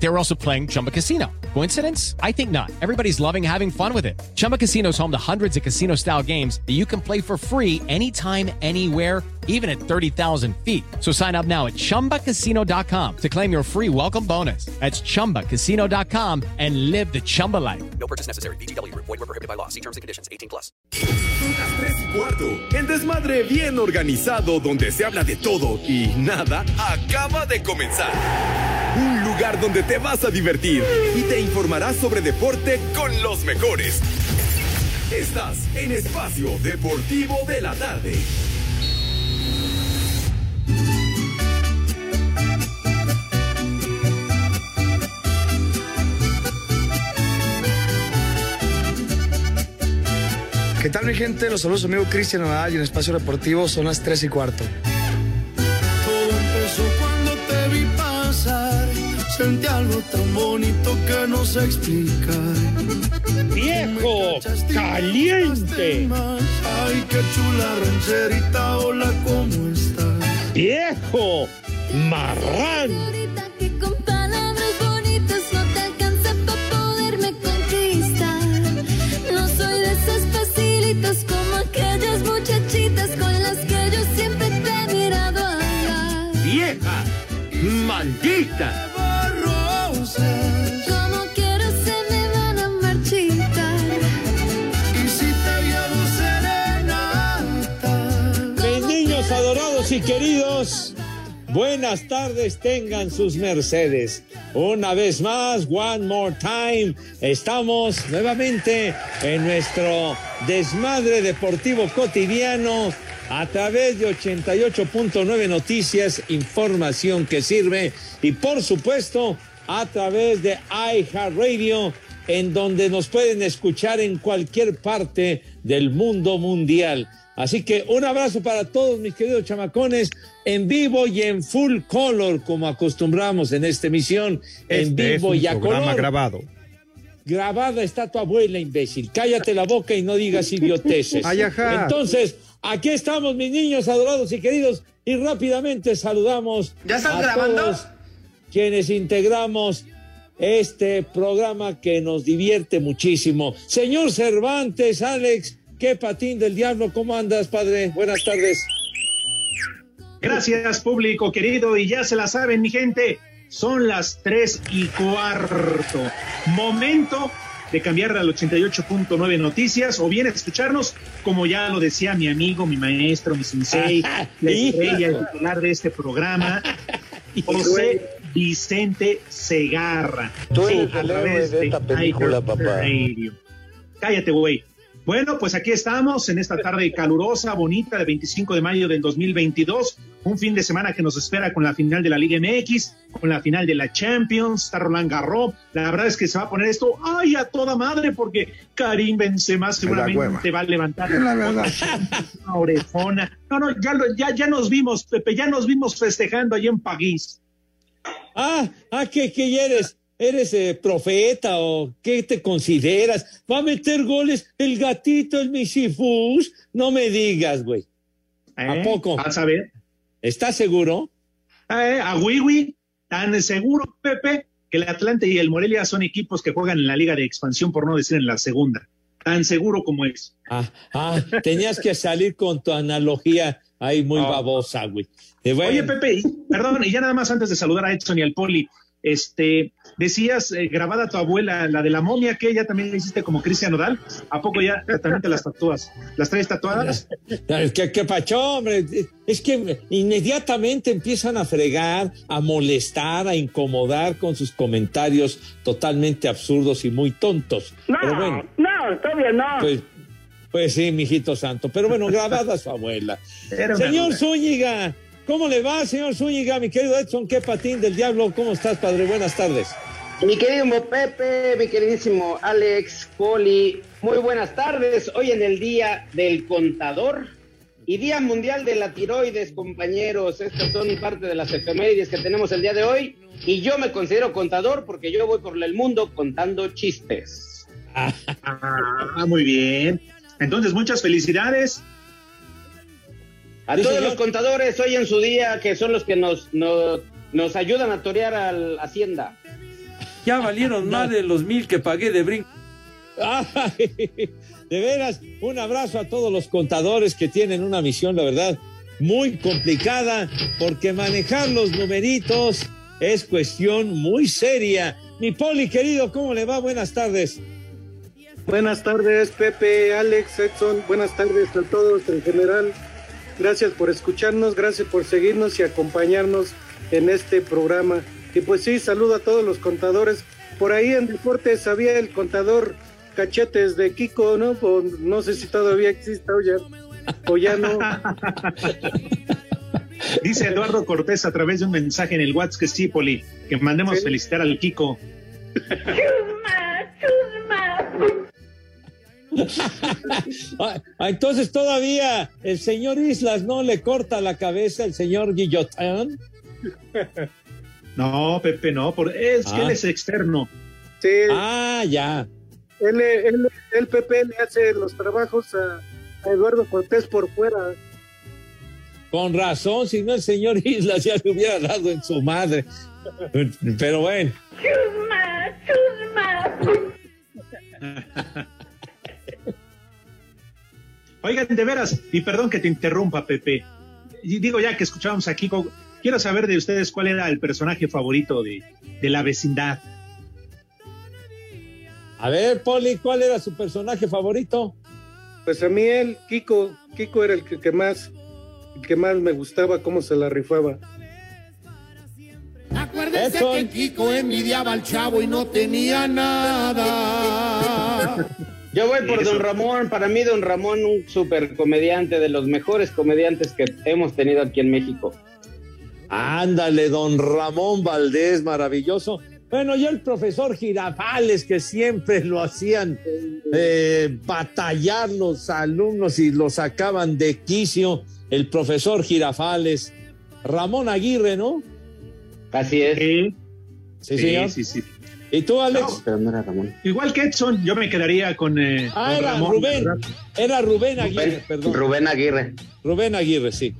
They were also playing Chumba Casino. Coincidence? I think not. Everybody's loving having fun with it. Chumba Casino is home to hundreds of casino style games that you can play for free anytime, anywhere, even at 30,000 feet. So sign up now at chumbacasino.com to claim your free welcome bonus. That's chumbacasino.com and live the Chumba life. No purchase necessary. BGW. Void were prohibited by law. See terms and conditions. 18 plus. Las tres y cuarto. El desmadre bien organizado donde se habla de todo y nada acaba de comenzar. Lugar donde te vas a divertir y te informarás sobre deporte con los mejores. Estás en Espacio Deportivo de la Tarde. ¿Qué tal mi gente? Los saludos amigo Cristian Nadal y en Espacio Deportivo son las 3 y cuarto. Todo empezó Sentí algo tan bonito que no sé explicar. ¡Viejo! ¡Caliente! Ay, qué chula rancherita, hola, ¿cómo estás? ¡Viejo! ¡Marrán! Ahorita que con palabras bonitas no te alcanza para poderme conquistar. No soy de esas facilitas como aquellas muchachitas con las que yo siempre te he mirado hablar. ¡Vieja! ¡Maldita! Y queridos, buenas tardes tengan sus mercedes. Una vez más, one more time, estamos nuevamente en nuestro desmadre deportivo cotidiano a través de 88.9 Noticias, información que sirve y por supuesto a través de iHeartRadio en donde nos pueden escuchar en cualquier parte del mundo mundial. Así que un abrazo para todos mis queridos chamacones en vivo y en full color como acostumbramos en esta emisión en Este vivo es un y a programa color. grabado. Grabada está tu abuela, imbécil. Cállate la boca y no digas idioteces. Entonces, aquí estamos, mis niños adorados y queridos, y rápidamente saludamos ¿Ya estás a grabando? todos quienes integramos este programa que nos divierte muchísimo. Señor Cervantes, Alex, qué patín del diablo, ¿cómo andas, padre? Buenas tardes. Gracias, público querido, y ya se la saben, mi gente, son las tres y cuarto. Momento de cambiar al 88.9 Noticias o bien escucharnos, como ya lo decía mi amigo, mi maestro, mi sensei, la estrella, el titular de este programa, José Vicente Segarra. Tú Sí, eres a el héroe de esta película, papá. Radio. Cállate, güey. Bueno, pues aquí estamos en esta tarde calurosa, bonita, de 25 de mayo del 2022. Un fin de semana que nos espera con la final de la Liga MX, con la final de la Champions, está Roland Garros. La verdad es que se va a poner esto, ay, a toda madre, porque Karim Benzema seguramente va a levantar una orejona. No, no, ya, lo- ya, ya nos vimos, Pepe, ya nos vimos festejando allí en París. Ah, ah, ¿qué, qué eres? ¿Eres eh, profeta o qué te consideras? ¿Va a meter goles el gatito, el Misifus? No me digas, güey. ¿A ¿Eh? poco? Vas a ver. ¿Estás seguro? Eh, a Wiwi, tan seguro, Pepe, que el Atlante y el Morelia son equipos que juegan en la Liga de Expansión, por no decir en la segunda. Tan seguro como es. Ah, ah, tenías que salir con tu analogía ahí muy Ah. babosa, güey. Eh, bueno, Oye, Pepe, perdón, y ya nada más antes de saludar a Edson y al Poli, este, decías eh, grabada tu abuela, la de la momia, que ya también la hiciste como Cristian Nodal. ¿A poco ya también te las tatúas? ¿Las traes tatuadas? ¿Qué, qué pacho, hombre? Es que inmediatamente empiezan a fregar, a molestar, a incomodar con sus comentarios totalmente absurdos y muy tontos. Pero bueno, no, todavía no. pues, pues sí, mijito santo. Pero bueno, grabada su abuela. Señor. Zúñiga, ¿cómo le va, señor Zúñiga? Mi querido Edson, qué patín del diablo. ¿Cómo estás, padre? Buenas tardes. Mi querido Pepe, mi queridísimo Alex, Poli, muy buenas tardes. Hoy en el Día del Contador y Día Mundial de la Tiroides, compañeros. Estas son parte de las efemérides que tenemos el día de hoy. Y yo me considero contador porque yo voy por el mundo contando chistes. Ah, muy bien. Entonces, muchas felicidades. A Sí, todos señor. los contadores hoy en su día, que son los que nos, nos, nos ayudan a torear a la Hacienda. Ya valieron más de los mil que pagué de brinco. Ay, de veras, un abrazo a todos los contadores que tienen una misión, la verdad, muy complicada, porque manejar los numeritos es cuestión muy seria. Mi Poli, querido, ¿cómo le va? Buenas tardes. Buenas tardes, Pepe, Alex, Edson. Buenas tardes a todos en general. Gracias por escucharnos, gracias por seguirnos y acompañarnos en este programa. Y pues sí, saludo a todos los contadores. Por ahí en deportes había el contador Cachetes de Kiko, ¿no? O no sé si todavía existe o ya, o ya no. Dice Eduardo Cortés a través de un mensaje en el WhatsApp que sí, Poli, que mandemos Sí. felicitar al Kiko. Ah, ah, entonces todavía el señor Islas no le corta la cabeza al señor Guillotán. No, Pepe, no, por, es que Ah. él es externo. Sí, Ah, ya. él, él, el Pepe le hace los trabajos a, a Eduardo Cortés por fuera. Con razón, si no el señor Islas ya le hubiera dado en su madre. Pero bueno. Oigan, de veras, y perdón que te interrumpa, Pepe. Y digo ya que escuchábamos a Kiko, quiero saber de ustedes cuál era el personaje favorito de, de la vecindad. A ver, Poli, ¿cuál era su personaje favorito? Pues a mí él, Kiko, Kiko era el que, que más, el que más me gustaba cómo se la rifaba. Acuérdense Edson. que Kiko envidiaba al chavo y no tenía nada. Yo voy por Eso. Don Ramón. Para mí, Don Ramón, un super comediante, de los mejores comediantes que hemos tenido aquí en México. Ándale, don Ramón Valdés, maravilloso. Bueno, y el profesor Girafales, que siempre lo hacían eh, batallar los alumnos y lo sacaban de quicio. El profesor Girafales. Ramón Aguirre, ¿no? Así es. Sí, Sí, señor. sí, sí. ¿Y tú, Alex? Pero no era Ramón. Igual que Edson, yo me quedaría con eh, Ah, don era Ramón, Rubén. ¿verdad? Era Rubén Aguirre, Rubén, perdón. Rubén Aguirre. Rubén Aguirre, sí.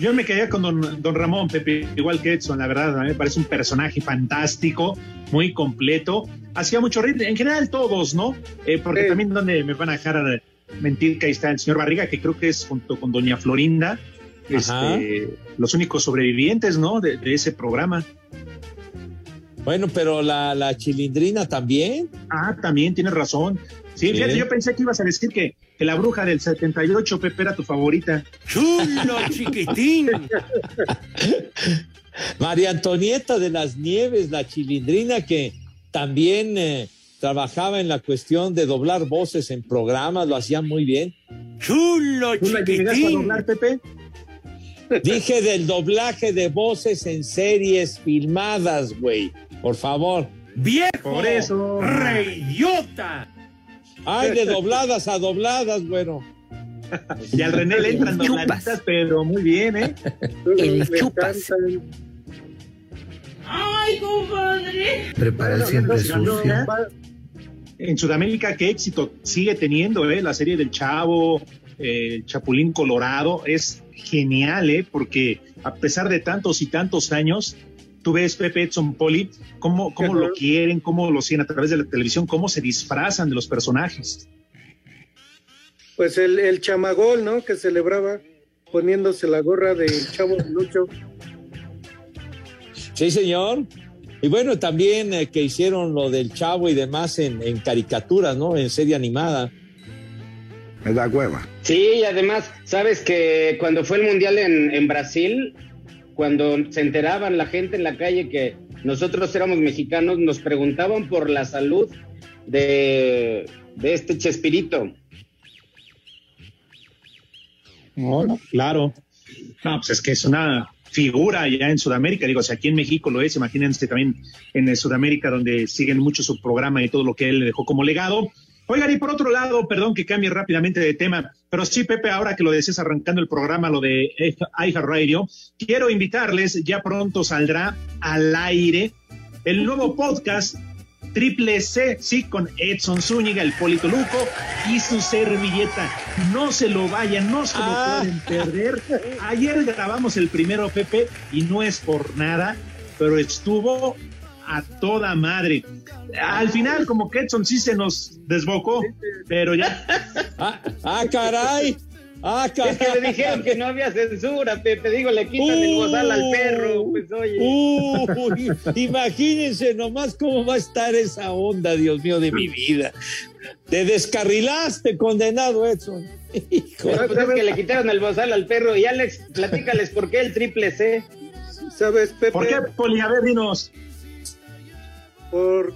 Yo me quedaría con don, don Ramón, Pepe, igual que Edson, la verdad, a mí me parece un personaje fantástico, muy completo. Hacía mucho reír, en general todos, ¿no? Eh, porque Sí. también donde me van a dejar eh, mentir que ahí está el señor Barriga, que creo que es junto con doña Florinda, este, los únicos sobrevivientes, ¿no? De, de ese programa. Bueno, pero la, la chilindrina también. Ah, también tienes razón. Sí, fíjate, yo pensé que ibas a decir que, que la bruja del 78, Pepe, era tu favorita. Chulo, chiquitín. María Antonieta de las Nieves, la chilindrina que también eh, trabajaba en la cuestión de doblar voces en programas, lo hacía muy bien. Chulo, ¿Tú la llegaste a chiquitín. doblar, Pepe? Dije del doblaje de voces en series filmadas, güey. Por favor. Viejo. Por eso. Reyota. Ay, de dobladas a dobladas, bueno. Y al René le entran Chupas. dobladitas, pero muy bien, ¿eh? El chupas. encantan. Prepara el siempre sucio. En Sudamérica, qué éxito sigue teniendo, ¿eh? La serie del Chavo, eh, el Chapulín Colorado, es genial, ¿eh? Porque a pesar de tantos y tantos años, tú ves Pepe Edson Poli, cómo, cómo lo quieren, cómo lo siguen a través de la televisión, cómo se disfrazan de los personajes. Pues el, el chamagol, ¿no? Que celebraba poniéndose la gorra del chavo de Lucho. Sí, señor. Y bueno, también eh, que hicieron lo del chavo y demás en, en caricaturas, ¿no? En serie animada. Me da hueva. Sí, y además, sabes que cuando fue el Mundial en, en Brasil, cuando se enteraban la gente en la calle que nosotros éramos mexicanos, nos preguntaban por la salud de, de este Chespirito. Claro. No, pues es que es una figura ya en Sudamérica. Digo, si aquí en México lo es, imagínense también en Sudamérica, donde siguen mucho su programa y todo lo que él le dejó como legado. Oigan, y por otro lado, perdón que cambie rápidamente de tema, pero sí, Pepe, ahora que lo decías arrancando el programa, lo de iHeartRadio, quiero invitarles, ya pronto saldrá al aire el nuevo podcast Triple C, sí, con Edson Zúñiga, el Polito Luco y su servilleta. No se lo vayan, no se lo Ah. pueden perder. Ayer grabamos el primero, Pepe, y no es por nada, pero estuvo a toda madre. Al final, como que Edson sí se nos desbocó, pero ya. Ah, ah, caray. Ah, caray. Es que le dijeron que no había censura, Pepe. Digo, le quitan el bozal al perro. Pues oye. Uy, imagínense nomás cómo va a estar esa onda, Dios mío, de mi vida. Te descarrilaste, condenado Edson. Hijo. Pero, pues, es que le quitaron el bozal al perro. Y Alex, platícales por qué el triple C. ¿Sabes, Pepe? ¿Por qué, Poli? A ver, dinos. Por...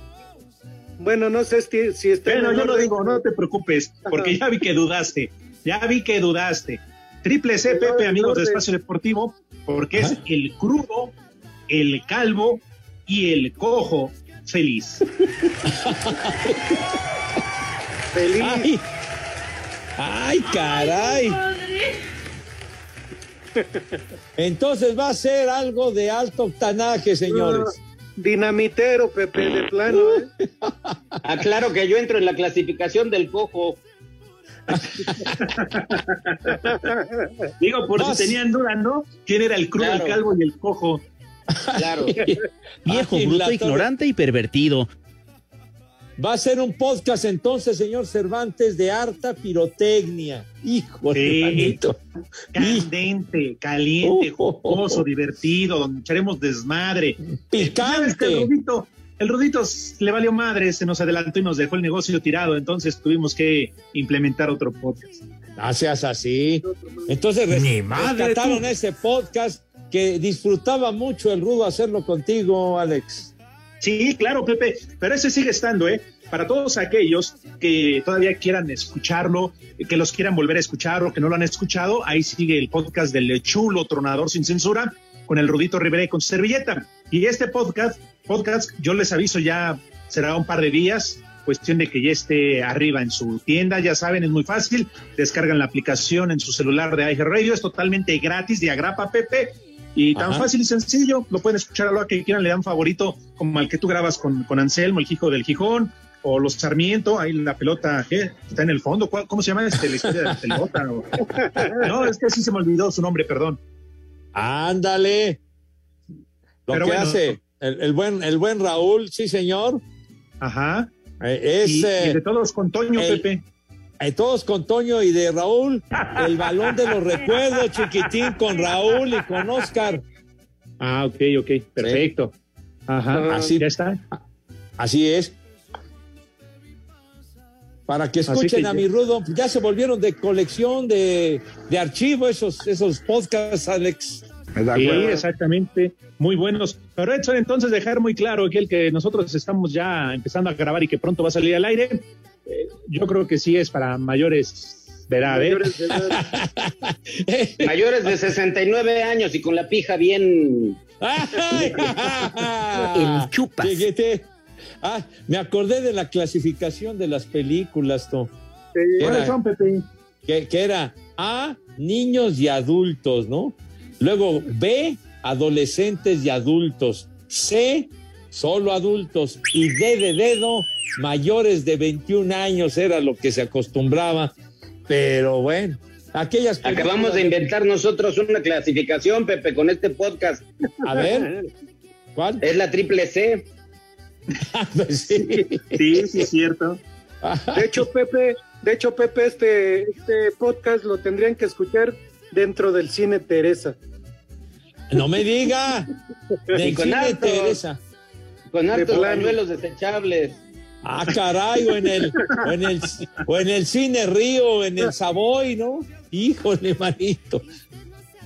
Bueno, no sé si, si está... en Pero yo lo digo, no te preocupes, porque ya vi que dudaste. Ya vi que dudaste. Triple C, Pepe, amigos de Espacio Deportivo, porque es el crudo, el calvo y el cojo feliz. Feliz. Ay, ay, caray. Entonces va a ser algo de alto octanaje, señores. Dinamitero, Pepe, de plano, ¿eh? Aclaro que yo entro en la clasificación del cojo. Digo, por si tenían duda, ¿no? ¿Quién era el crudo, Claro. el calvo y el cojo? Claro. Viejo, bruto, ignorante y pervertido. Va a ser un podcast entonces, señor Cervantes, de harta pirotecnia. Hijo de Sí. manito. Candente, caliente, Oh. jocoso, divertido, donde echaremos desmadre. ¿Sabes que El Picante. Rudito, el Rudito s- le valió madre, se nos adelantó y nos dejó el negocio tirado, entonces tuvimos que implementar otro podcast. No seas así. Entonces madre, rescataron tú. ese podcast que disfrutaba mucho el rudo hacerlo contigo, Alex. Sí, claro, Pepe, pero ese sigue estando, ¿eh? Para todos aquellos que todavía quieran escucharlo, que los quieran volver a escuchar o que no lo han escuchado, ahí sigue el podcast del chulo tronador sin censura con el Rudito Rivera y con su servilleta. Y este podcast, podcast, yo les aviso ya será un par de días, cuestión de que ya esté arriba en su tienda, ya saben, es muy fácil, descargan la aplicación en su celular de iHeartRadio, es totalmente gratis, de agrapa Pepe, y tan Ajá. fácil y sencillo, lo pueden escuchar a lo que quieran, le dan favorito, como al que tú grabas con, con Anselmo, el hijo del Gijón, o los Sarmiento, ahí la pelota, ¿qué? Está en el fondo, ¿cuál- ¿cómo se llama este, la historia de la pelota? No, es que sí se me olvidó su nombre, perdón. Ándale. Lo Pero que bueno. hace el, el buen, el buen Raúl, sí, señor. Ajá. Eh, es y, eh, y de todos con Toño, el- Pepe. Eh, todos con Toño y de Raúl. El balón de los recuerdos, chiquitín, con Raúl y con Oscar. Ah, ok, ok, perfecto. Ajá, Así- ya está. Así es. Para que escuchen que a mi Rudo, ya se volvieron de colección de, de archivo esos, esos podcasts, Alex. Sí, exactamente. Muy buenos. Pero Edson, entonces dejar muy claro que el que nosotros estamos ya empezando a grabar y que pronto va a salir al aire, eh, yo creo que sí es para mayores de edad, ¿eh? Mayores de edad. Mayores de 69 años y con la pija bien. El chupas. Ah, me acordé de la clasificación de las películas, Tom. Sí. ¿Cuáles son, Pepe? que, que era A, niños y adultos, ¿no? Luego B, adolescentes y adultos. C, solo adultos. Y D de dedo, mayores de 21 años era lo que se acostumbraba. Pero bueno, aquellas Acabamos de inventar nosotros una clasificación, Pepe, con este podcast. A ver, ¿cuál? Es la triple C. Pues sí. Sí, sí, es cierto. De hecho, Pepe, de hecho, Pepe, este, este podcast lo tendrían que escuchar dentro del cine Teresa. No me diga. Con harto. Teresa. Con hartos pañuelos desechables. Ah, caray, o en el, o en el, o en el cine Río, o en el Savoy, ¿no? Híjole, manito.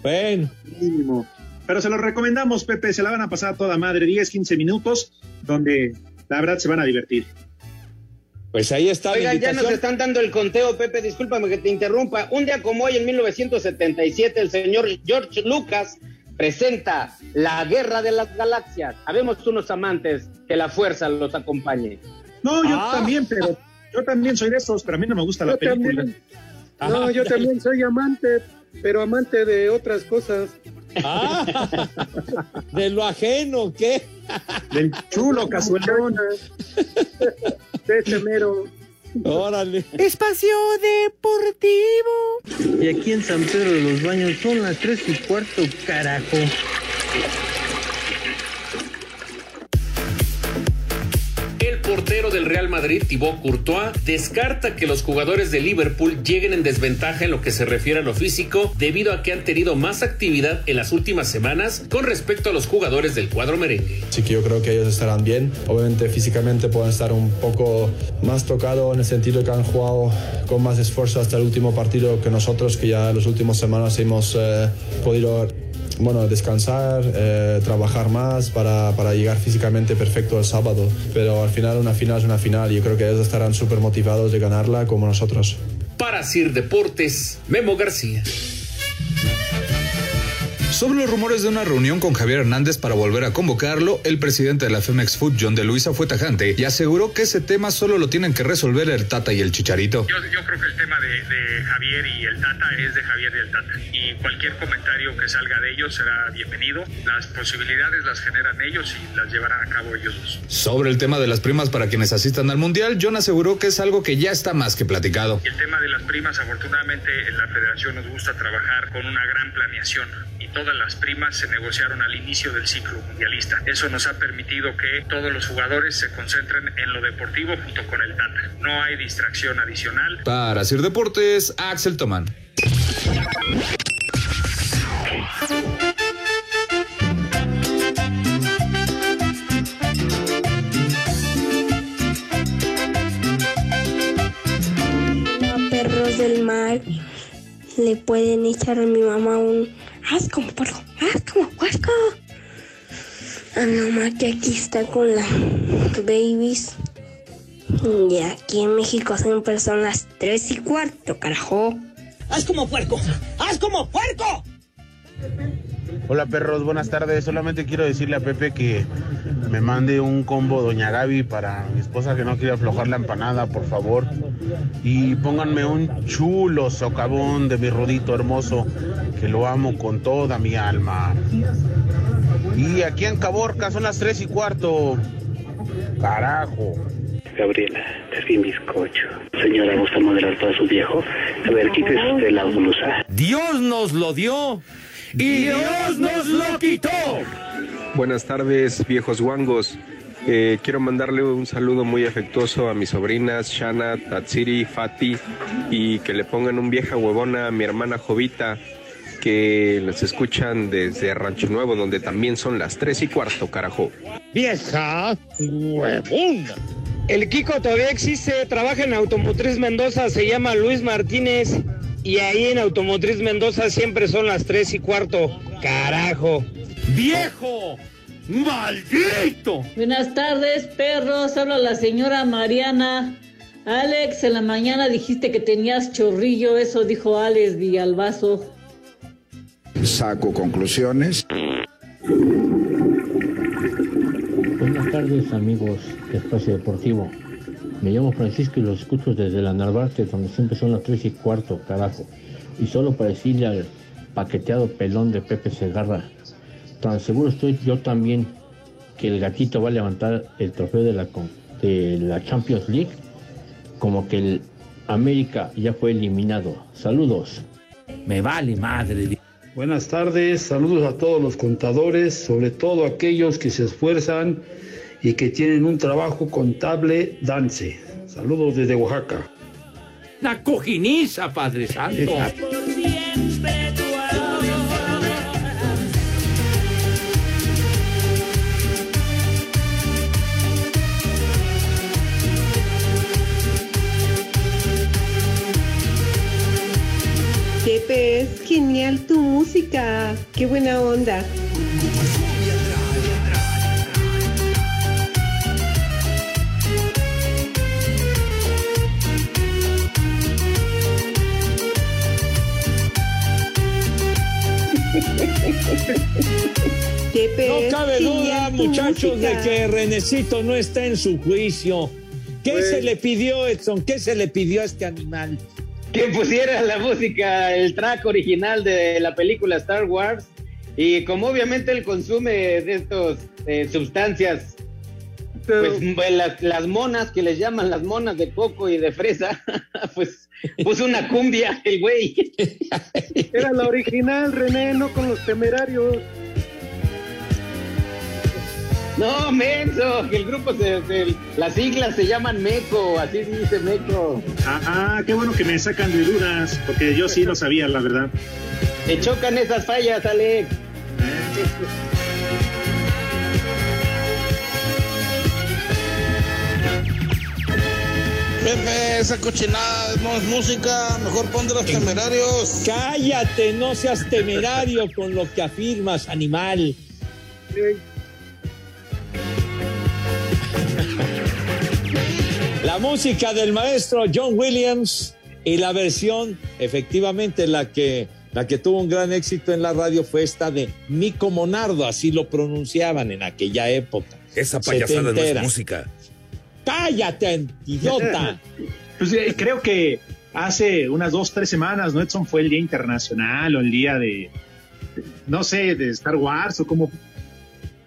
Bueno, Mínimo. Pero se los recomendamos, Pepe, se la van a pasar a toda madre, 10, 15 minutos, donde la verdad se van a divertir. pues ahí está la Oigan, ya nos están dando el conteo, Pepe, discúlpame que te interrumpa. Un día como hoy, en 1977, el señor George Lucas presenta La Guerra de las Galaxias. Habemos unos amantes, que la fuerza los acompañe. No, yo Ah. también, pero yo también soy de esos, pero a mí no me gusta la Yo película. también. No, yo también soy amante, pero amante de otras cosas. Ah, de lo ajeno, ¿qué? Del chulo cazuelón. De ese mero. Órale. Espacio Deportivo. Y aquí en San Pedro de los Baños son las tres y cuarto, carajo. Portero del Real Madrid, Thibaut Courtois, descarta que los jugadores de Liverpool lleguen en desventaja en lo que se refiere a lo físico debido a que han tenido más actividad en las últimas semanas con respecto a los jugadores del cuadro merengue. Así que yo creo que ellos estarán bien. Obviamente físicamente pueden estar un poco más tocados en el sentido que han jugado con más esfuerzo hasta el último partido que nosotros, que ya en las últimas semanas hemos eh, podido bueno, descansar, eh, trabajar más para, para, llegar físicamente perfecto el sábado. Pero al final una final es una final y yo creo que ellos estarán súper motivados de ganarla como nosotros. Para Sir Deportes, Memo García. Sobre los rumores de una reunión con Javier Hernández para volver a convocarlo, el presidente de la Femex Food, John de Luisa, fue tajante y aseguró que ese tema solo lo tienen que resolver el Tata y el Chicharito. Yo, yo creo que el tema de, de, Javier y el Tata es de Javier y el Tata. Y cualquier comentario que salga de ellos será bienvenido. Las posibilidades las generan ellos y las llevarán a cabo ellos dos. Sobre el tema de las primas para quienes asistan al Mundial, John aseguró que es algo que ya está más que platicado. El tema de las primas, afortunadamente, en la federación nos gusta trabajar con una gran planeación y todas las primas se negociaron al inicio del ciclo mundialista. Eso nos ha permitido que todos los jugadores se concentren en lo deportivo junto con el Tata. No hay distracción adicional. Para Sir Deportes, Axel Tomán. Perros del mar le pueden echar a mi mamá un haz como puerco, haz como puerco. A mi mamá que aquí está con las babies. Y aquí en México son las tres y cuarto, carajo. ¡Haz como puerco! ¡Haz como puerco! Hola perros, buenas tardes. Solamente quiero decirle a Pepe que me mande un combo Doña Gaby para mi esposa que no quiere aflojar la empanada, por favor. Y pónganme un chulo socavón de mi rudito hermoso, que lo amo con toda mi alma. Y aquí en Caborca son las tres y cuarto. Carajo. Gabriela, es mi bizcocho. Señora, ¿gusta modelar todo su viejo? A ver, quítese usted la blusa. Dios nos lo dio y Dios nos lo quitó. Buenas tardes, viejos guangos. Eh, quiero mandarle un saludo muy afectuoso a mis sobrinas Shana, Tatsiri, Fati y que le pongan un vieja huevona a mi hermana Jovita que los escuchan desde Rancho Nuevo donde también son las tres y cuarto, carajo. Vieja huevona. El Kiko todavía existe, trabaja en Automotriz Mendoza, se llama Luis Martínez. Y ahí en Automotriz Mendoza siempre son las tres y cuarto. Carajo. ¡Viejo! ¡Maldito! Buenas tardes, perros. Habla la señora Mariana. Alex, en la mañana dijiste que tenías chorrillo. Eso dijo Alex Villalbazo. Saco conclusiones. Buenas tardes, amigos de Espacio Deportivo. Me llamo Francisco y los escucho desde la Narvarte, donde siempre son las 3 y cuarto, carajo. Y solo para decirle al paqueteado pelón de Pepe Segarra, tan seguro estoy yo también que el gatito va a levantar el trofeo de la, de la Champions League, como que el América ya fue eliminado. Saludos. Me vale madre. Buenas tardes, saludos a todos los contadores, sobre todo aquellos que se esfuerzan y que tienen un trabajo contable dance. Saludos desde Oaxaca. La cojiniza, Padre Santo. Pepe, es genial tu música. Qué buena onda. No cabe duda, muchachos, de que Renecito no está en su juicio. ¿Qué Pues- se le pidió, Edson? ¿Qué se le pidió a este animal? que pusiera la música, el track original de la película Star Wars Y como obviamente él consume de estos eh, sustancias, pues las, las monas que les llaman las monas de coco y de fresa, pues puso una cumbia el güey. Era la original, René, no con los temerarios. No, menso, que el grupo, se, se- las siglas se llaman MECO, así dice MECO. Ah, qué bueno que me sacan de dudas, porque yo sí lo sabía, la verdad. Te chocan esas fallas, Alex. Pepe, esa cochinada no es música, mejor pon de los temerarios. Cállate, no seas temerario con lo que afirmas, animal. La música del maestro John Williams y la versión, efectivamente, la que, la que tuvo un gran éxito en la radio fue esta de Mico Monardo, así lo pronunciaban en aquella época. Esa payasada no es música. Cállate, idiota. Pues eh, creo que hace unas dos, tres semanas, ¿no, Edson? Fue el Día Internacional o el Día de, no sé, de Star Wars o como...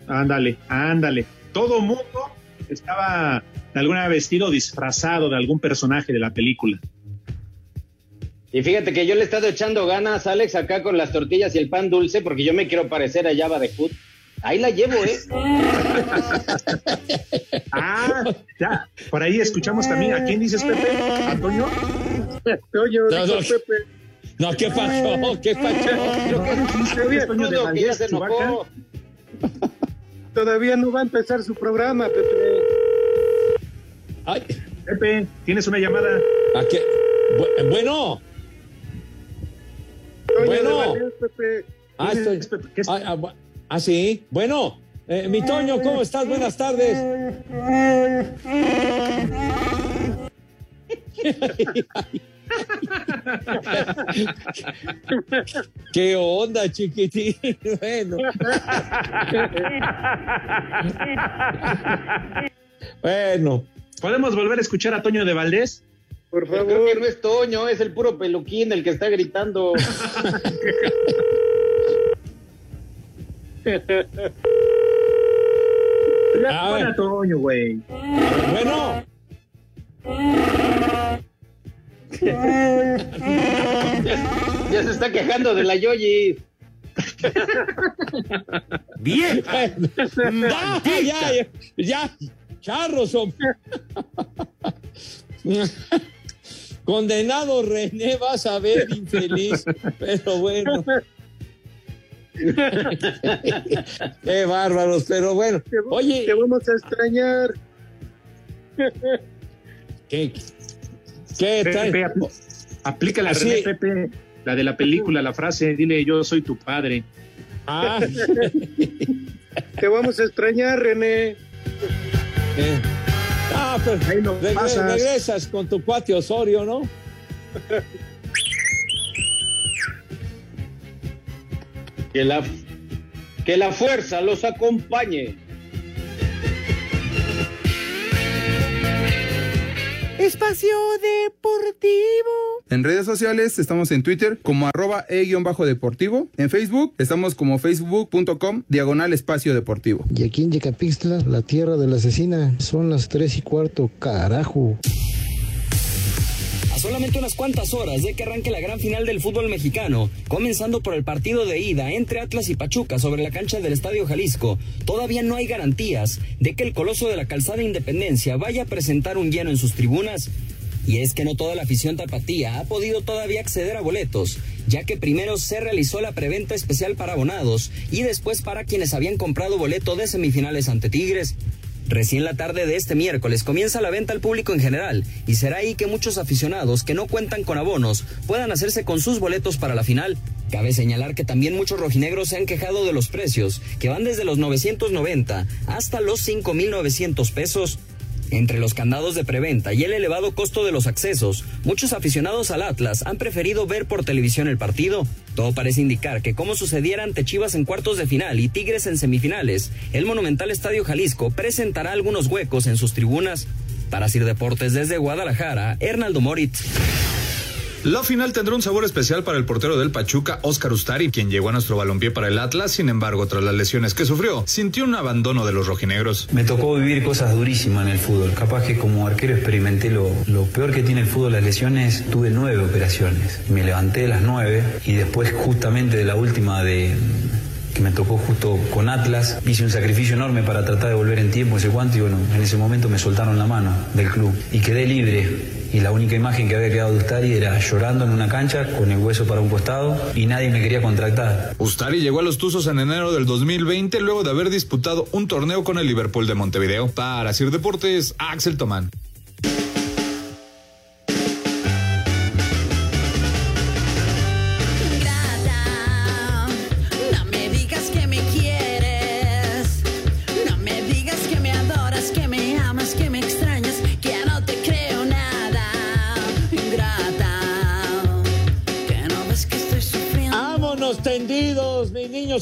Ándale, ándale. Todo mundo estaba de alguna vestido disfrazado de algún personaje de la película. Y fíjate que yo le he estado echando ganas, Alex, acá con las tortillas y el pan dulce, porque yo me quiero parecer a Java de Food. Ahí la llevo, ¿eh? Ah, ya. Por ahí escuchamos también. ¿A quién dices, Pepe? ¿Antonio? Toño, No, no. Pepe. No, ¿qué pasó? ¿Qué pasó? Creo que ¿Es Toño de que ya se enojó. Todavía no va a empezar su programa, Pepe. Ay, Pepe, tienes una llamada. ¿a qué? Bu- Bueno, Bueno. Valdés, Pepe. ah, estoy- ah, ah, bu- ah, sí, bueno. eh, mi Toño, ¿cómo estás? Buenas tardes. ¿Qué onda, chiquitín? Bueno. Bueno. ¿Podemos volver a escuchar a Toño de Valdés? Por Pero creo que no es Toño, es el puro peluquín el que está gritando. Ya, A pon ver. a Toño, güey. Bueno. Ya se está quejando de la Yoyi. Bien. Ya, ya, ya, ya, charros, hombre. Condenado René, vas a ver, infeliz. Pero bueno. Qué bárbaros, pero bueno. Oye, Te vamos a extrañar. ¿qué, qué? Pepe, apl- aplica la Así- René, Pepe, la de la película, la frase, dile yo soy tu padre. Ah, Te vamos a extrañar, René. eh. Ah, pero Ahí pasas. regresas con tu cuate Osorio, ¿no? Que la, que la fuerza los acompañe. Espacio Deportivo. En redes sociales estamos en Twitter como arroba e-deportivo. En Facebook estamos como facebook.com diagonal espacio deportivo. Y aquí en Yecapixtla, la tierra de la asesina, son las tres y cuarto, carajo. Solamente unas cuantas horas de que arranque la gran final del fútbol mexicano, comenzando por el partido de ida entre Atlas y Pachuca sobre la cancha del Estadio Jalisco, todavía no hay garantías de que el coloso de la calzada Independencia vaya a presentar un lleno en sus tribunas. Y es que no toda la afición tapatía ha podido todavía acceder a boletos, ya que primero se realizó la preventa especial para abonados y después para quienes habían comprado boleto de semifinales ante Tigres. Recién la tarde de este miércoles comienza la venta al público en general y será ahí que muchos aficionados que no cuentan con abonos puedan hacerse con sus boletos para la final. Cabe señalar que también muchos rojinegros se han quejado de los precios, que van desde los 990 hasta los 5.900 pesos. Entre los candados de preventa y el elevado costo de los accesos, muchos aficionados al Atlas han preferido ver por televisión el partido. Todo parece indicar que como sucediera ante Chivas en cuartos de final y Tigres en semifinales, el monumental Estadio Jalisco presentará algunos huecos en sus tribunas. Para Sir Deportes desde Guadalajara, Hernaldo Moritz. La final tendrá un sabor especial para el portero del Pachuca, Oscar Ustari, quien llegó a nuestro balompié para el Atlas, sin embargo, tras las lesiones que sufrió, sintió un abandono de los rojinegros. Me tocó vivir cosas durísimas en el fútbol. Capaz que como arquero experimenté lo, peor que tiene el fútbol, las lesiones. Tuve nueve operaciones. Me levanté de las nueve y después justamente de la última de que me tocó justo con Atlas, hice un sacrificio enorme para tratar de volver en tiempo ese guante y bueno, en ese momento me soltaron la mano del club y quedé libre. Y la única imagen que había quedado de Ustari era llorando en una cancha con el hueso para un costado y nadie me quería contratar. Ustari llegó a los Tuzos en enero del 2020 luego de haber disputado un torneo con el Liverpool de Montevideo. Para Sir Deportes, Axel Tomán.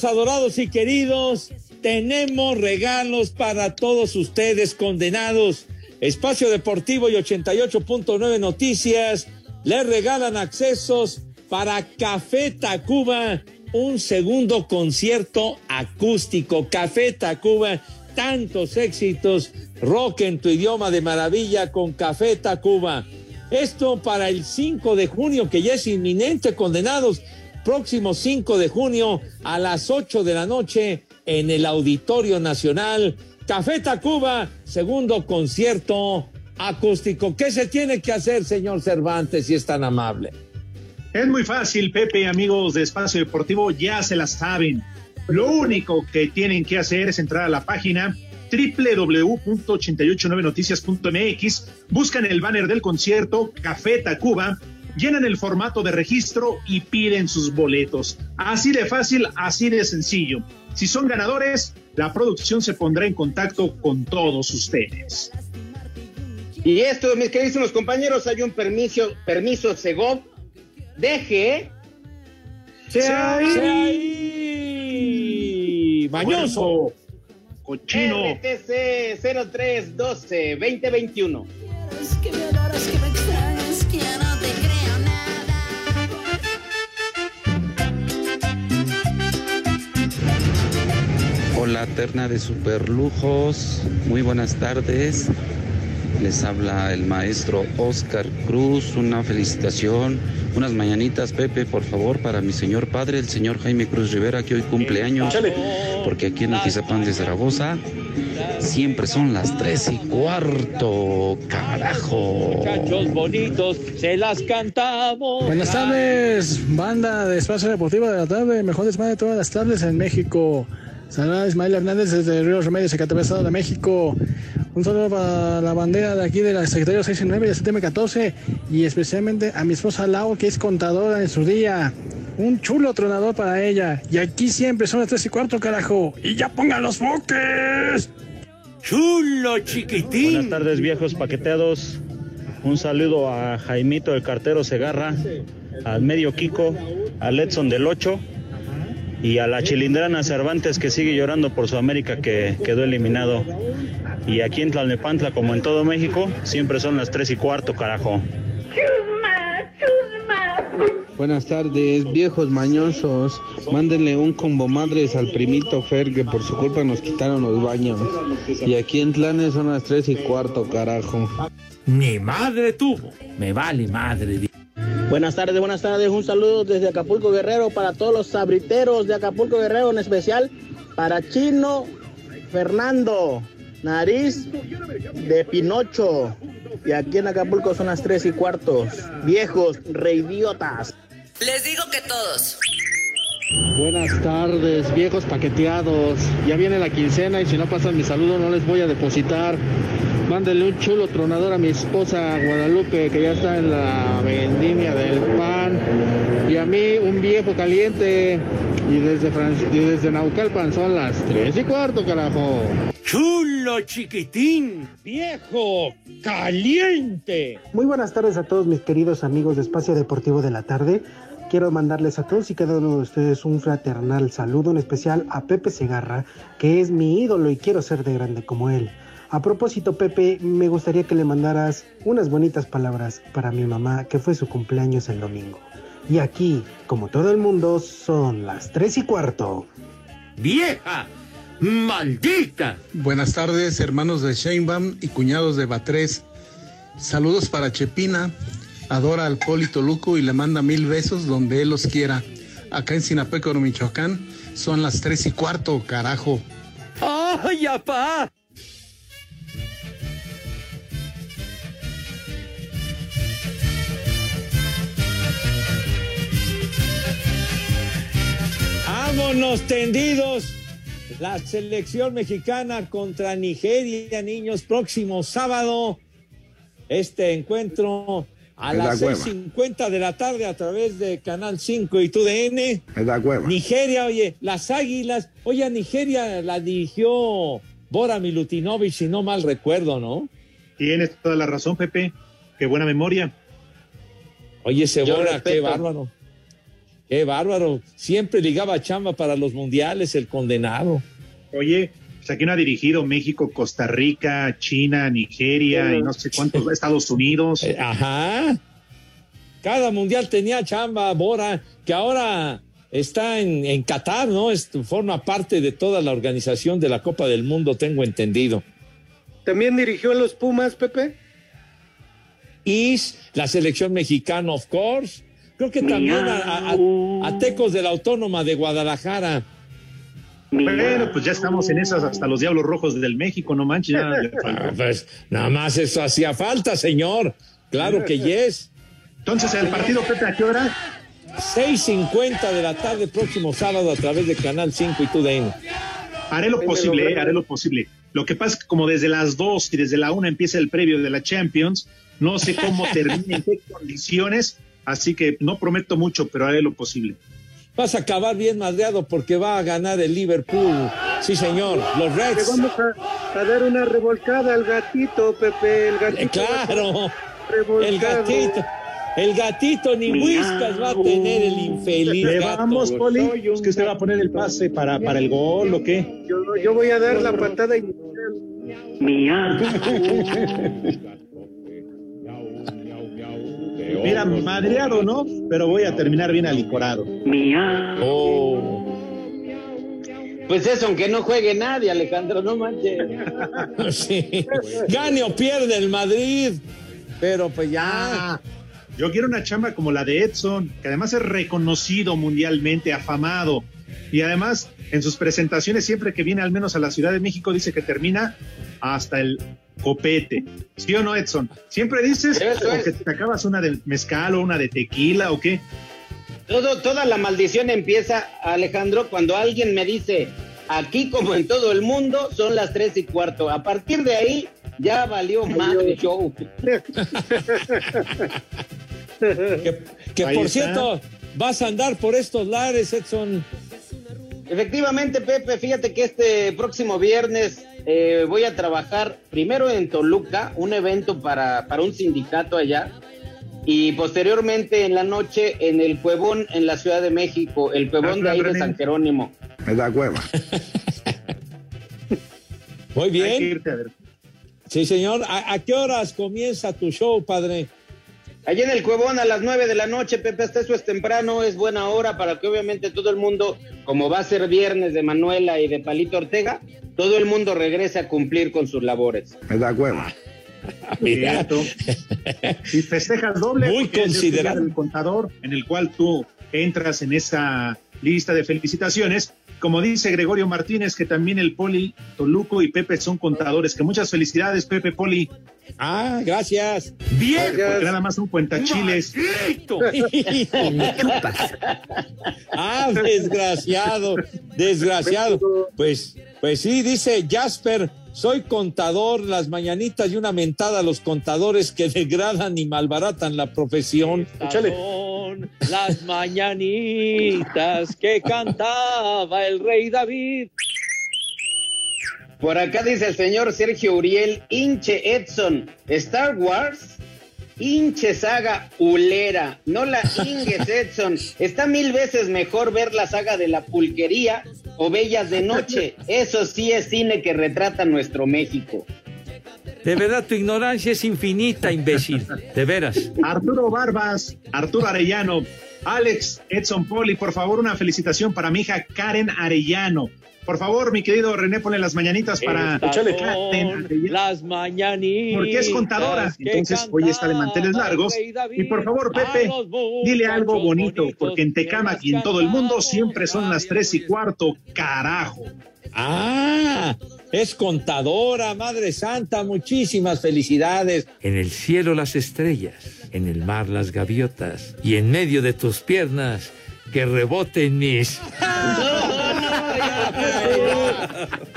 Adorados y queridos. Tenemos regalos para todos ustedes condenados. Espacio Deportivo y 88.9 Noticias les regalan accesos para Café Tacuba, un segundo concierto acústico. Café Tacuba, tantos éxitos, rock en tu idioma de maravilla con Café Tacuba. Esto para el 5 de junio, que ya es inminente, condenados. Próximo 5 de junio a las 8 de la noche en el Auditorio Nacional. Café Tacuba, segundo concierto acústico. ¿Qué se tiene que hacer, señor Cervantes, si es tan amable? Es muy fácil, Pepe, amigos de Espacio Deportivo, ya se la saben. Lo único que tienen que hacer es entrar a la página www.889noticias.mx, buscan el banner del concierto Café Tacuba, llenan el formato de registro y piden sus boletos. Así de fácil, así de sencillo. Si son ganadores, la producción se pondrá en contacto con todos ustedes. Y esto, mis queridísimos compañeros, hay un permiso, permiso Segov. Deje. ¡Sea ahí! ¡Mañoso! ¡Cochino! RTC 0312 2021. Hola, terna de superlujos. Muy buenas tardes. Les habla el maestro Oscar Cruz. Una felicitación, unas mañanitas, Pepe, por favor, para mi señor padre, el señor Jaime Cruz Rivera, que hoy cumple años. Porque aquí en Atizapán de Zaragoza siempre son las tres y cuarto. Carajo. Muchachos bonitos, se las cantamos. Buenas tardes, banda de Espacio Deportivo de la tarde, mejor desmadre de todas las tardes en México. Saludos Ismael Hernández desde Río Remedios, Zacatepec, Estado de México. Un saludo para la bandera de aquí de la Secretaría 69 y del CTM14 y especialmente a mi esposa Lau, que es contadora en su día. Un chulo tronador para ella. Y aquí siempre son las tres y cuarto, carajo. Y ya pongan los foques. Chulo chiquitín. Buenas tardes, viejos paqueteados. Un saludo a Jaimito el cartero Segarra, al medio Kiko, al Edson del 8 y a la chilindrana Cervantes que sigue llorando por su América que quedó eliminado. Y aquí en Tlalnepantla, como en todo México, siempre son las tres y cuarto, carajo. Buenas tardes, viejos mañosos. Mándenle un combo madres al primito Fer que por su culpa nos quitaron los baños. Y aquí en Tlanes son las tres y cuarto, carajo. Ni madre tuvo. Me vale madre. Buenas tardes, buenas tardes. Un saludo desde Acapulco Guerrero para todos los sabriteros de Acapulco Guerrero, en especial para Chino Fernando, nariz de Pinocho. Y aquí en Acapulco son las tres y cuartos. Viejos, reidiotas. Les digo que todos. Buenas tardes, viejos paqueteados. Ya viene la quincena y si no pasan mi saludo no les voy a depositar. Mándenle un chulo tronador a mi esposa Guadalupe que ya está en la vendimia del pan. Y a mí un viejo caliente. Y desde, Franci- y desde Naucalpan son las tres y cuarto, carajo. Chulo chiquitín. Viejo caliente. Muy buenas tardes a todos mis queridos amigos de Espacio Deportivo de la Tarde. Quiero mandarles a todos y cada uno de ustedes un fraternal saludo, en especial a Pepe Segarra, que es mi ídolo y quiero ser de grande como él. A propósito, Pepe, me gustaría que le mandaras unas bonitas palabras para mi mamá, que fue su cumpleaños el domingo. Y aquí, como todo el mundo, son las tres y cuarto. ¡Vieja! ¡Maldita! Buenas tardes, hermanos de Sheinbaum y cuñados de Batres. Saludos para Chepina. Adora al Polito Luco y le manda mil besos donde él los quiera. Acá en Sinapecuaro, Michoacán, son las tres y cuarto, carajo. ¡Ay, apá! Vámonos tendidos. La selección mexicana contra Nigeria, niños, próximo sábado. Este encuentro a da las hueva. 6.50 de la tarde a través de Canal 5 y TUDN. Me da hueva. Nigeria, oye, las águilas. Oye, a Nigeria la dirigió Bora Milutinovic, si no mal recuerdo, ¿no? Tienes toda la razón, Pepe. Qué buena memoria. Oye, ese Bora, qué bárbaro. Qué bárbaro. Siempre ligaba chamba para los mundiales, el condenado. Oye, pues aquí no ha dirigido México, Costa Rica, China, Nigeria y no sé cuántos, Estados Unidos. Eh, Ajá. Cada mundial tenía chamba, Bora, que ahora está en, en Qatar, ¿no? Es, forma parte de toda la organización de la Copa del Mundo, tengo entendido. ¿También dirigió a los Pumas, Pepe? Y la selección mexicana, of course. Creo que también a, a- a- a Tecos de la Autónoma de Guadalajara. Bueno, pues ya estamos en esas hasta los Diablos Rojos del México, no manches. Ah, pues, nada más eso hacía falta, señor. Claro que yes. Entonces, el partido, Pepe, ¿a qué hora? 6.50 de la tarde, próximo sábado, a través de Canal 5 y TUDN. Haré lo posible, eh, haré lo posible. Lo que pasa es que como desde las 2 y desde la 1 empieza el previo de la Champions, no sé cómo termina, en qué condiciones, así que no prometo mucho, pero haré lo posible. Vas a acabar bien madreado porque va a ganar el Liverpool. Sí, señor. Los Le Reds. vamos a, a dar una revolcada al gatito, Pepe. El gatito. Eh, claro. Revolcado. El gatito. El gatito ni whiskas va a tener el infeliz. ¿Le gato. vamos, Poli? ¿Es que usted va a poner el pase para, para el gol o qué? Yo, yo voy a dar la patada y Mira, madreado, ¿no? Pero voy a terminar bien alicorado. Oh. Pues eso, aunque no juegue nadie, Alejandro, no manches. Sí. Gane o pierde el Madrid. Pero pues ya. Yo quiero una chamba como la de Edson, que además es reconocido mundialmente, afamado. Y además, en sus presentaciones, siempre que viene al menos a la Ciudad de México, dice que termina hasta el copete. ¿Sí o no, Edson? Siempre dices Eso o es. que te acabas una de mezcal o una de tequila o qué. Todo, toda la maldición empieza, Alejandro, cuando alguien me dice, aquí como en todo el mundo, son las tres y cuarto. A partir de ahí, ya valió madre show. Que, por está. cierto, vas a andar por estos lares, Edson. Efectivamente, Pepe, fíjate que este próximo viernes eh, voy a trabajar primero en Toluca, un evento para, para un sindicato allá, y posteriormente en la noche en el Cuevón en la Ciudad de México, el Cuevón de ahí de San Jerónimo. Me da hueva. Muy bien. Sí, señor. ¿A, a qué horas comienza tu show, padre? Allí en el Cuevón a las 9 de la noche, Pepe, hasta eso es temprano, es buena hora para que obviamente todo el mundo, como va a ser viernes de Manuela y de Palito Ortega, todo el mundo regrese a cumplir con sus labores. Me da hueva. Y festejas doble. Muy el considerado. del contador, en el cual tú entras en esa lista de felicitaciones. Como dice Gregorio Martínez, que también el Poli, Toluco y Pepe son contadores. Que muchas felicidades, Pepe Poli. Ah, gracias. Bien. Porque nada más un cuentachiles. Ah, desgraciado, desgraciado. Pues, pues sí, dice Jasper, soy contador, las mañanitas y una mentada a los contadores que degradan y malbaratan la profesión. Las mañanitas que cantaba el rey David. Por acá dice el señor Sergio Uriel, hinche Edson, Star Wars, hinche saga Ulera, no la ingues Edson, está mil veces mejor ver la saga de la pulquería o Bellas de Noche, eso sí es cine que retrata nuestro México. De verdad, tu ignorancia es infinita, imbécil. De veras. Arturo Barbas, Arturo Arellano, Alex Edson Poli, por favor, una felicitación para mi hija Karen Arellano. Por favor, mi querido René, ponle las mañanitas para Karen las mañanitas. Porque es contadora, entonces hoy está de manteles largos. Y por favor, Pepe, dile algo bonito, porque en Tecamac y en todo el mundo siempre son las tres y cuarto, carajo. Ah, es contadora, Madre Santa, muchísimas felicidades. En el cielo las estrellas, en el mar las gaviotas y en medio de tus piernas que reboten mis.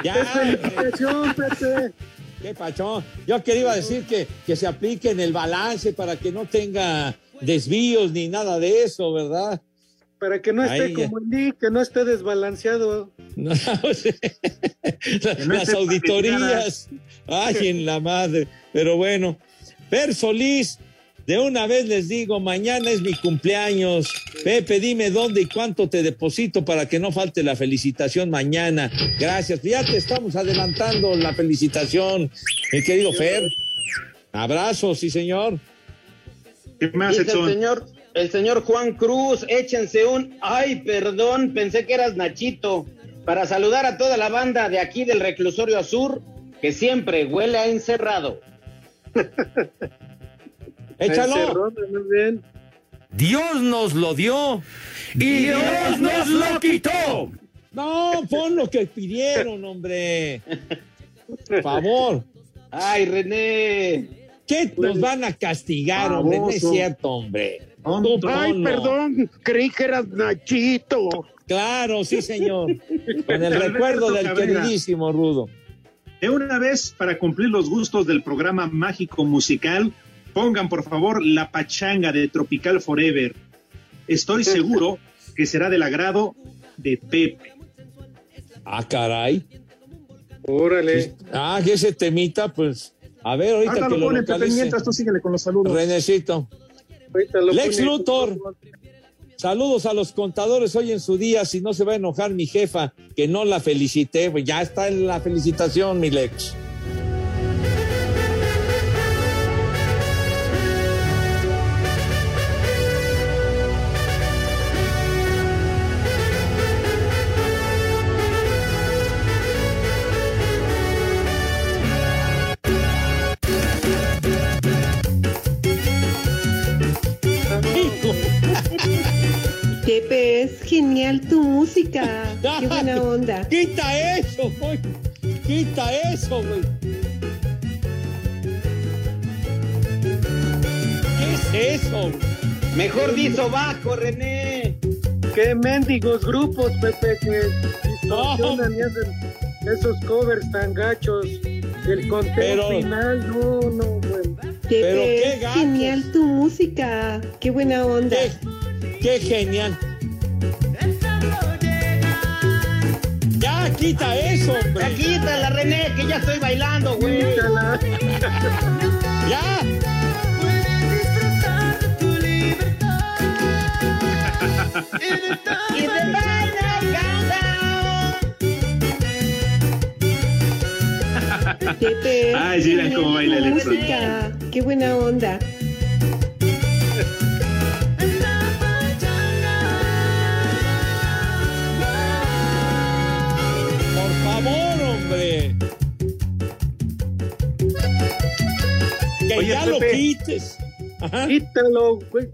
Ya, qué pachón. Yo quería decir que, que se aplique en el balance para que no tenga desvíos ni nada de eso, ¿verdad? Para que no esté Ahí como el que no esté desbalanceado. No, no las auditorías. Ay, en la madre. Pero bueno, Per Solís, de una vez les digo, mañana es mi cumpleaños. Pepe, dime dónde y cuánto te deposito para que no falte la felicitación mañana. Gracias. Ya te estamos adelantando la felicitación, mi querido Fer. Abrazos, sí, señor. ¿Qué Dice el señor, el señor Juan Cruz, échense un, ay, perdón, pensé que eras Nachito, para saludar a toda la banda de aquí del reclusorio Azur, que siempre huele a encerrado. Échalo. Encerrón, muy bien. Dios nos lo dio y Dios nos lo quitó. No, pon lo que pidieron, hombre. Por favor. Ay, René. ¿Qué nos van a castigar, hombre? No es cierto, hombre. Ay, ponlo. perdón, creí que eras Nachito. Claro, sí, señor. Con el recuerdo del Cabrera. queridísimo Rudo. De una vez, para cumplir los gustos del programa mágico musical, pongan por favor la pachanga de Tropical Forever. Estoy seguro que será del agrado de Pepe. Ah, caray. Órale. Ah, que ese temita, pues. A ver, ahorita Ahorita que lo lo pone Pepe mientras tú síguele con los saludos. Renecito. Lex pone- Luthor. Saludos a los contadores hoy en su día. Si no se va a enojar mi jefa, que no la felicité, pues ya está en la felicitación, mi Lex. Música. Qué buena onda. Quita eso, güey. Quita eso, güey. ¿Qué es eso? Mejor dizo bajo, René. Qué mendigos grupos, Pepe, que distorsionan y hacen esos covers tan gachos. El conteo Pero- final, no, no, bueno. Pepe, Pero qué genial tu música. Qué buena onda. Qué genial. Quita eso, hombre. Ya quítala, René, que ya estoy bailando, güey. Ya. Y te Pepe, es Ay, sí, vean cómo baila genial el tu Edson. música. Qué buena onda. Que Oye, ya lo quites. Ajá. Quítalo, güey.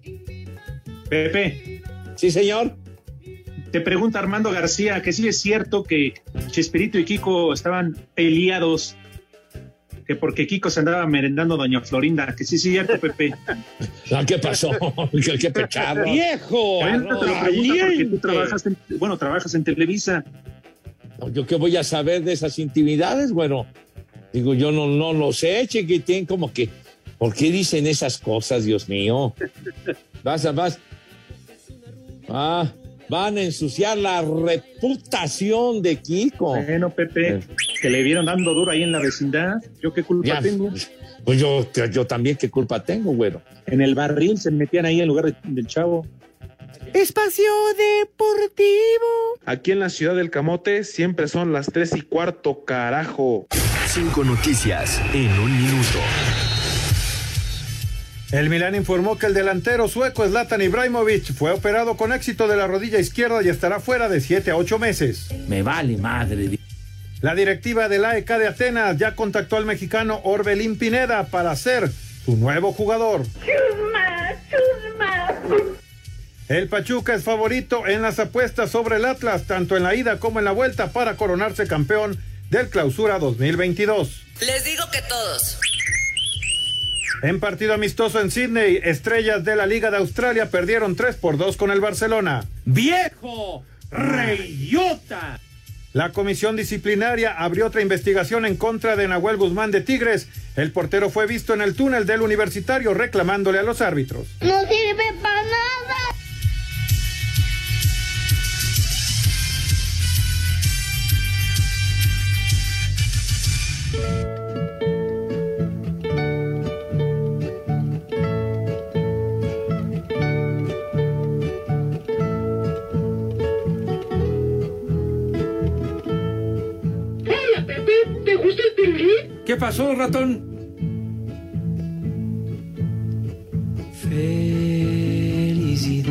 Pepe, Sí, señor. te pregunta Armando García que sí es cierto que Chespirito y Kiko estaban peleados, que porque Kiko se andaba merendando a Doña Florinda, que sí es cierto, Pepe. No, ¿Qué pasó? ¿Qué, qué pecado? ¡Viejo! Bueno, te lo pregunto porque tú valiente. trabajas en, bueno, trabajas en Televisa. No, ¿Yo qué voy a saber de esas intimidades? Bueno, digo, yo no, no lo sé, chiquitín, como que, ¿por qué dicen esas cosas, Dios mío? Vas, vas. Ah, van a ensuciar la reputación de Kiko. Bueno, Pepe, que le vieron dando duro ahí en la vecindad. ¿Yo qué culpa Ya, tengo? Pues yo, yo también, ¿qué culpa tengo, güero? En el barril se metían ahí en lugar de- del chavo. Espacio Deportivo. Aquí en la ciudad del Camote siempre son las tres y cuarto, carajo. Cinco noticias en un minuto. El Milan informó que el delantero sueco Zlatan Ibrahimovic fue operado con éxito de la rodilla izquierda y estará fuera de 7 a 8 meses. Me vale madre. La directiva del AEK de Atenas ya contactó al mexicano Orbelín Pineda para ser su nuevo jugador. Chusma, chusma. El Pachuca es favorito en las apuestas sobre el Atlas, tanto en la ida como en la vuelta, para coronarse campeón del Clausura 2022. Les digo que todos. En partido amistoso en Sydney, estrellas de la Liga de Australia perdieron 3 por 2 con el Barcelona. ¡Viejo! ¡Reyota! La comisión disciplinaria abrió otra investigación en contra de Nahuel Guzmán de Tigres. El portero fue visto en el túnel del universitario reclamándole a los árbitros. No sirve para nada. Pepe. ¿Te gusta el pirulí? ¿Qué pasó, ratón? Felicidad,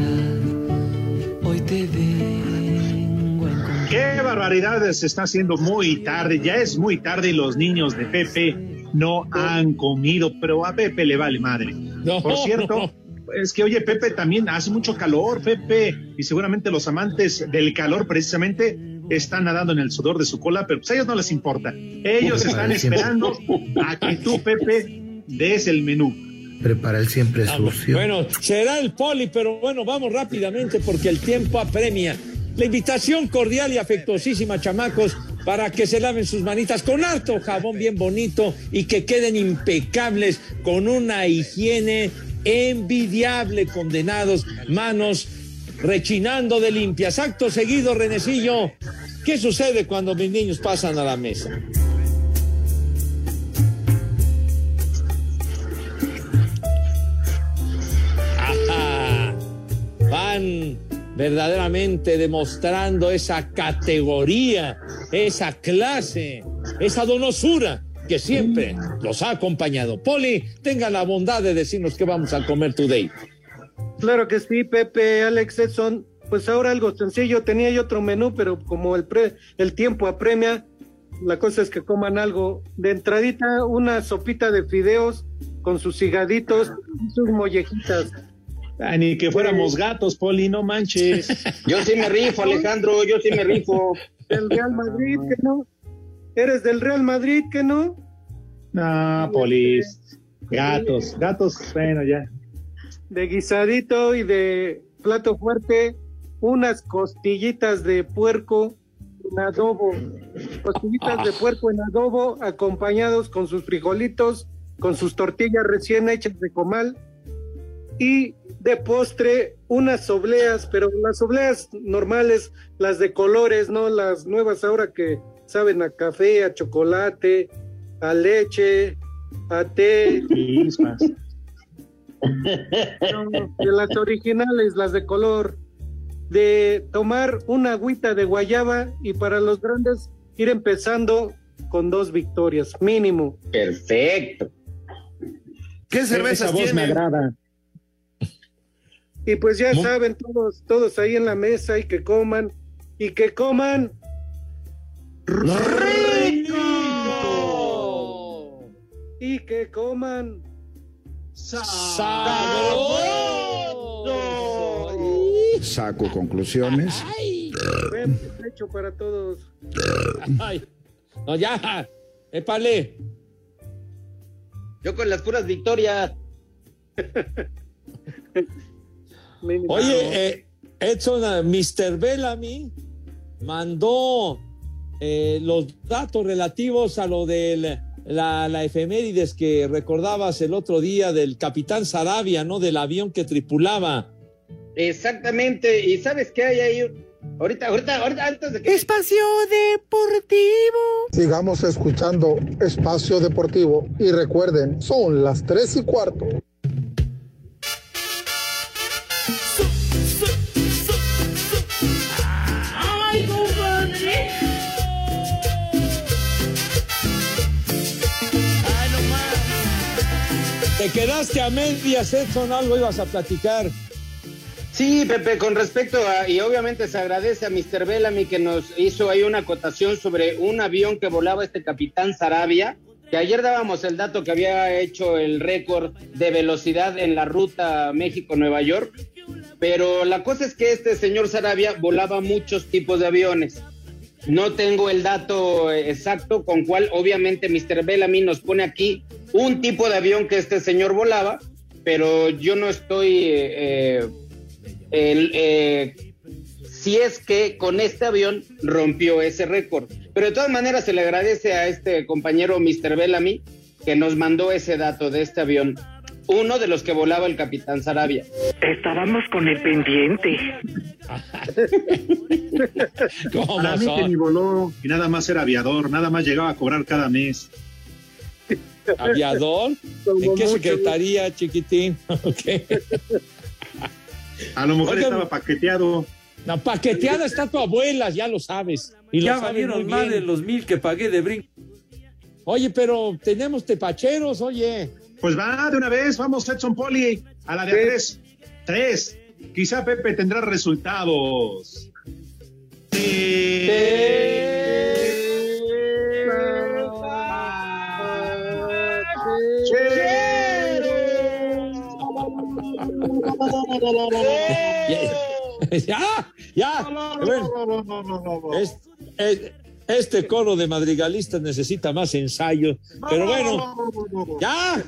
hoy te vengo a encontrar. Qué barbaridad, se está haciendo muy tarde, ya es muy tarde y los niños de Pepe no han comido, pero a Pepe le vale madre. No. Por cierto, es que oye, Pepe también hace mucho calor, Pepe, y seguramente los amantes del calor precisamente están nadando en el sudor de su cola, pero pues a ellos no les importa. Ellos están esperando a que tú, Pepe, des el menú. Prepara el siempre Ah, sucio. Bueno, será el poli, pero bueno, vamos rápidamente porque el tiempo apremia. La invitación cordial y afectuosísima, chamacos, para que se laven sus manitas con harto jabón bien bonito y que queden impecables con una higiene envidiable, condenados, manos rechinando de limpias. Acto seguido, Renecillo, ¿qué sucede cuando mis niños pasan a la mesa? Ajá. Van verdaderamente demostrando esa categoría, esa clase, esa donosura que siempre los ha acompañado. Poli, tenga la bondad de decirnos qué vamos a comer today. Claro que sí, Pepe, Alex Edson. Pues ahora algo sencillo, tenía yo otro menú, pero como el, pre- el tiempo apremia, la cosa es que coman algo. De entradita, una sopita de fideos con sus higaditos y sus mollejitas. Ah, ni que fuéramos gatos, Poli, no manches. Yo sí me rifo, Alejandro, yo sí me rifo. Del Real Madrid, que no. ¿Eres del Real Madrid, que no? No, Polis. Gatos, gatos, bueno, ya. De guisadito y de plato fuerte, unas costillitas de puerco en adobo. Costillitas de puerco en adobo, acompañados con sus frijolitos, con sus tortillas recién hechas de comal. Y de postre, unas obleas, pero las obleas normales, las de colores, no las nuevas ahora que saben a café, a chocolate, a leche, a té. No, de las originales, las de color, de tomar una agüita de guayaba y para los grandes ir empezando con dos victorias, mínimo. Perfecto. ¿Qué cervezas Esa voz me tiene? agrada. Y pues ya saben todos, todos ahí en la mesa y que coman, y que coman rico. Y que coman Saco conclusiones. buen provecho para todos. Ay, no, ya, épale. Yo con las puras victorias. Oye, eh, Edson, Mr. Bellamy mandó eh, los datos relativos a lo de la, la efemérides que recordabas el otro día del capitán Sarabia, ¿no? Del avión que tripulaba. Exactamente, y sabes qué hay ahí. Ahorita, ahorita, ahorita, antes de que. Espacio Deportivo. Sigamos escuchando Espacio Deportivo y recuerden, son las 3 y cuarto. Te quedaste a medias, Edson, algo ibas a platicar. Sí, Pepe, con respecto a, y obviamente se agradece a Mr. Bellamy que nos hizo ahí una acotación sobre un avión que volaba este capitán Sarabia, que ayer dábamos el dato que había hecho el récord de velocidad en la ruta México-Nueva York, pero la cosa es que este señor Sarabia volaba muchos tipos de aviones. No tengo el dato exacto con cual obviamente Mr. Bellamy nos pone aquí un tipo de avión que este señor volaba, pero yo no estoy... eh, el, eh, si es que con este avión rompió ese récord. Pero de todas maneras se le agradece a este compañero Mr. Bellamy que nos mandó ese dato de este avión. Uno de los que volaba el capitán Sarabia. Estábamos con el pendiente. Para mí que ni voló y nada más era aviador, nada más llegaba a cobrar cada mes. ¿Aviador? ¿En qué secretaría, chiquitín? Ok. A lo mejor Oigan, estaba paqueteado. La paqueteada está tu abuela, ya lo sabes. Y lo ya sabes valieron muy más de los mil que pagué de brinco. Oye, pero tenemos tepacheros, oye. Pues va de una vez, vamos Edson Poli, a la de tres. Tres. Quizá Pepe tendrá resultados. ya, ya. Este coro de madrigalistas necesita más ensayo, pero bueno, ya.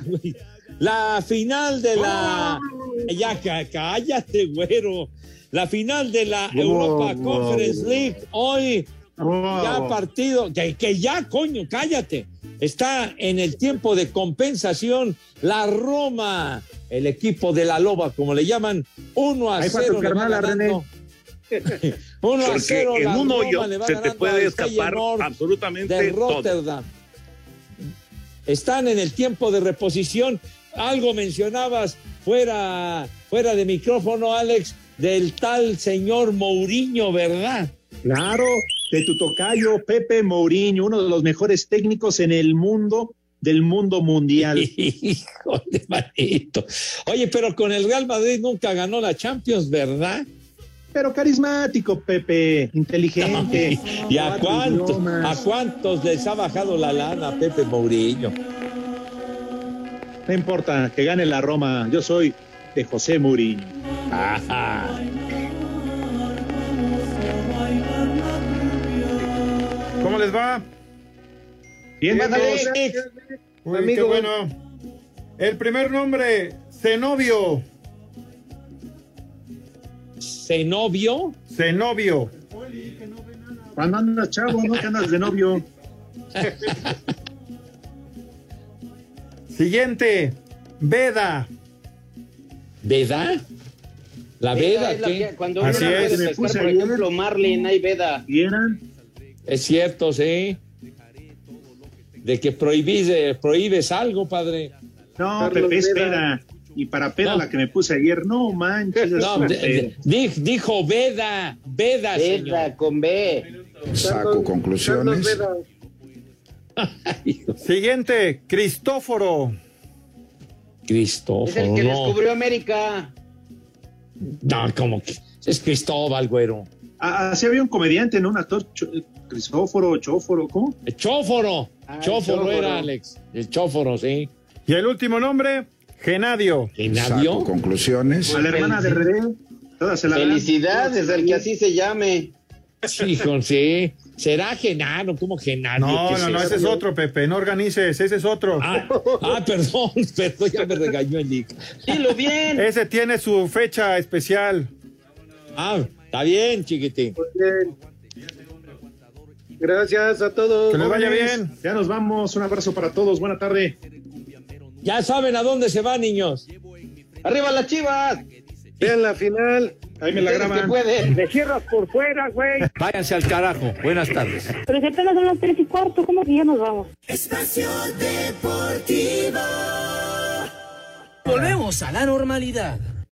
La final de la. Ya, cállate, güero. La final de la Europa Conference League hoy. Ya partido, que, que ya, coño, cállate. Está en el tiempo de compensación la Roma, el equipo de la Loba, como le llaman, 1 a Ahí para 0. tu le va carnal, ganando. 1 a Porque 0 en la un Roma hoyo le va se te puede escapar Feyenoord absolutamente de todo. Rotterdam. Están en el tiempo de reposición. Algo mencionabas fuera, fuera de micrófono, Alex, del tal señor Mourinho, ¿verdad? Claro, de tu tocayo Pepe Mourinho, uno de los mejores técnicos en el mundo, del mundo mundial. Hijo de manito. Oye, pero con el Real Madrid nunca ganó la Champions, ¿verdad? Pero carismático, Pepe, inteligente. ¿Y a cuántos, a cuántos les ha bajado la lana Pepe Mourinho? No importa, que gane la Roma. Yo soy de José Mourinho. Ajá. ¿Cómo les va? Bien. Uy, qué Amigo. bueno. El primer nombre, Zenobio. ¿Zenobio? Zenobio. Cuando andas chavo, no que andas de novio. Siguiente, Veda. ¿Veda? ¿La Veda es qué? Cuando uno es, puede me puse por ayer. ejemplo, Marlin, hay veda. ¿Vieran? Es cierto, sí. De que prohibís, eh, prohíbes algo, padre. No, Carlos Pepe es Veda. peda. Y para peda No. la que me puse ayer, no manches. es No, una de- peda. de- di- dijo Veda, Veda, señor. Veda con B. Saco conclusiones. Siguiente, Cristóforo. Cristóforo, Es el que no. descubrió América. No, como que es Cristóbal, güero. Ah, Así había un comediante, ¿no? Un actor, Cristóforo, Chóforo, ¿cómo? El Chóforo. Ah, el Chóforo Chóforo. era, Alex. El Chóforo, sí. Y el último nombre, Genadio. Saco ¿Genadio? conclusiones. A la hermana de René. Todas se la. Felicidades, el que así se llame. Hijo, sí. ¿Será Genaro? ¿Cómo Genadio? No, ¿Qué no, no, ese es otro, Pepe. No organices, ese es otro. Ah, ah, perdón, perdón, ya me regañó el Nick. Dilo bien. Ese tiene su fecha especial. Ah, está bien, chiquitín. Muy bien. Gracias a todos. Que les vaya bien. Ya nos vamos. Un abrazo para todos. Buena tarde. Ya saben a dónde se van, niños. Arriba las chivas. Vean la final. Ahí me la graban. Me cierras por fuera, güey. Váyanse al carajo. Buenas tardes. Pero si apenas son las tres y cuarto, ¿cómo que ya nos vamos? Espacio Deportivo. Volvemos a la normalidad.